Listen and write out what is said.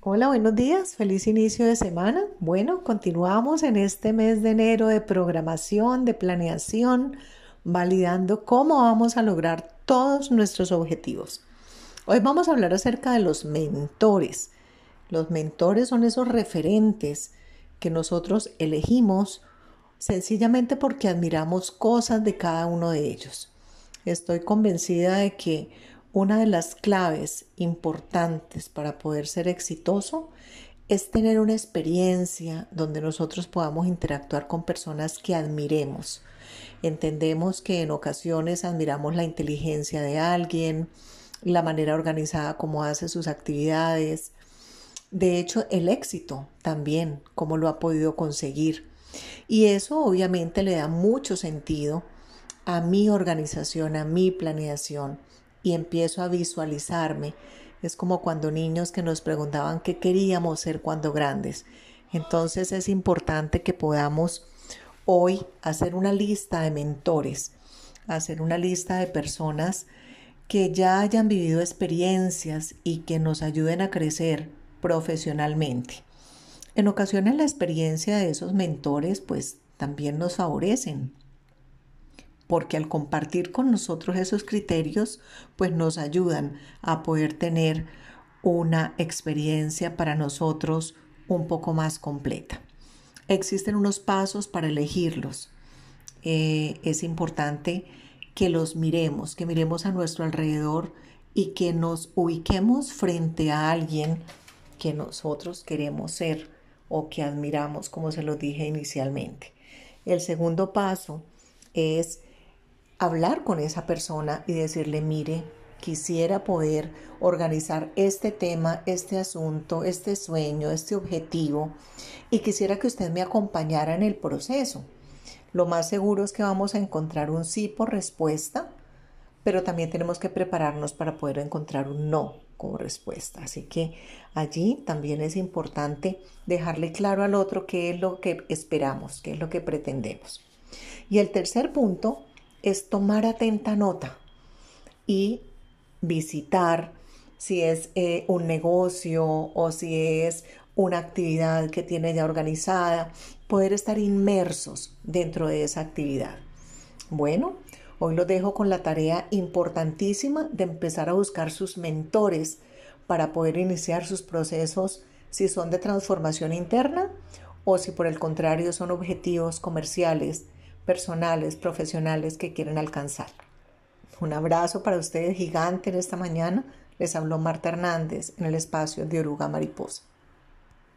Hola, buenos días, feliz inicio de semana. Bueno, continuamos en este mes de enero de programación, de planeación, validando cómo vamos a lograr todos nuestros objetivos. Hoy vamos a hablar acerca de los mentores. Los mentores son esos referentes que nosotros elegimos sencillamente porque admiramos cosas de cada uno de ellos. Estoy convencida de que una de las claves importantes para poder ser exitoso es tener una experiencia donde nosotros podamos interactuar con personas que admiremos. Entendemos que en ocasiones admiramos la inteligencia de alguien, la manera organizada como hace sus actividades, de hecho el éxito también, cómo lo ha podido conseguir. Y eso obviamente le da mucho sentido a mi organización, a mi planeación y empiezo a visualizarme. Es como cuando niños que nos preguntaban qué queríamos ser cuando grandes. Entonces es importante que podamos hoy hacer una lista de mentores, hacer una lista de personas que ya hayan vivido experiencias y que nos ayuden a crecer profesionalmente. En ocasiones la experiencia de esos mentores pues también nos favorecen porque al compartir con nosotros esos criterios, pues nos ayudan a poder tener una experiencia para nosotros un poco más completa. Existen unos pasos para elegirlos. Eh, es importante que los miremos, que miremos a nuestro alrededor y que nos ubiquemos frente a alguien que nosotros queremos ser o que admiramos, como se lo dije inicialmente. El segundo paso es hablar con esa persona y decirle, mire, quisiera poder organizar este tema, este asunto, este sueño, este objetivo y quisiera que usted me acompañara en el proceso. Lo más seguro es que vamos a encontrar un sí por respuesta, pero también tenemos que prepararnos para poder encontrar un no como respuesta. Así que allí también es importante dejarle claro al otro qué es lo que esperamos, qué es lo que pretendemos. Y el tercer punto es tomar atenta nota y visitar si es eh, un negocio o si es una actividad que tiene ya organizada, poder estar inmersos dentro de esa actividad. Bueno, hoy lo dejo con la tarea importantísima de empezar a buscar sus mentores para poder iniciar sus procesos si son de transformación interna o si por el contrario son objetivos comerciales personales, profesionales que quieren alcanzar. Un abrazo para ustedes gigante en esta mañana. Les habló Marta Hernández en el espacio de Oruga Mariposa.